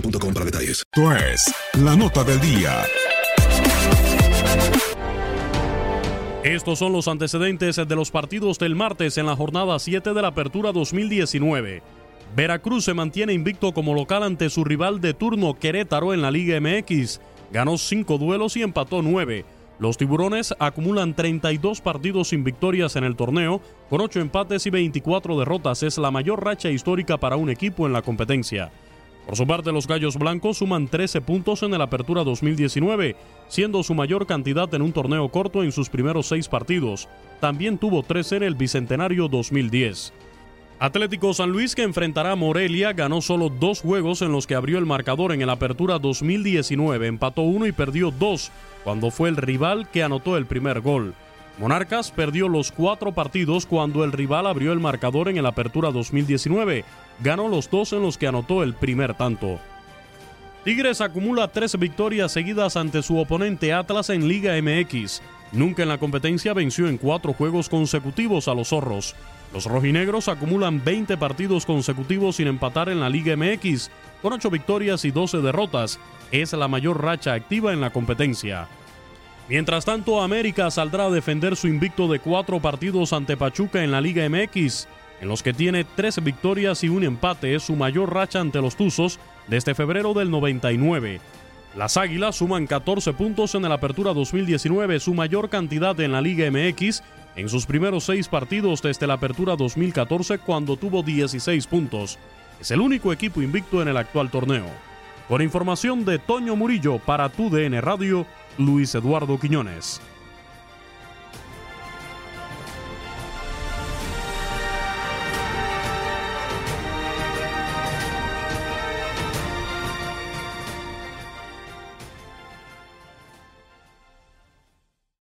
boostmobile.com para detalles. Esto es la nota del día. Estos son los antecedentes de los partidos del martes en la jornada 7 de la Apertura 2019. Veracruz se mantiene invicto como local ante su rival de turno Querétaro en la Liga MX. Ganó 5 duelos y empató 9. Los tiburones acumulan 32 partidos sin victorias en el torneo, con 8 empates y 24 derrotas. Es la mayor racha histórica para un equipo en la competencia. Por su parte, los Gallos Blancos suman 13 puntos en el Apertura 2019, siendo su mayor cantidad en un torneo corto en sus primeros seis partidos. También tuvo 13 en el Bicentenario 2010. Atlético San Luis, que enfrentará a Morelia, ganó solo dos juegos en los que abrió el marcador en el Apertura 2019, empató uno y perdió dos, cuando fue el rival que anotó el primer gol. Monarcas perdió los cuatro partidos cuando el rival abrió el marcador en el Apertura 2019. Ganó los dos en los que anotó el primer tanto. Tigres acumula tres victorias seguidas ante su oponente Atlas en Liga MX. Nunca en la competencia venció en cuatro juegos consecutivos a los zorros. Los rojinegros acumulan 20 partidos consecutivos sin empatar en la Liga MX, con 8 victorias y 12 derrotas. Es la mayor racha activa en la competencia. Mientras tanto, América saldrá a defender su invicto de cuatro partidos ante Pachuca en la Liga MX, en los que tiene tres victorias y un empate, es su mayor racha ante los Tuzos desde febrero del 99. Las Águilas suman 14 puntos en el Apertura 2019, su mayor cantidad en la Liga MX, en sus primeros seis partidos desde la Apertura 2014 cuando tuvo 16 puntos. Es el único equipo invicto en el actual torneo. Con información de Toño Murillo para tu DN Radio, Luis Eduardo Quiñones.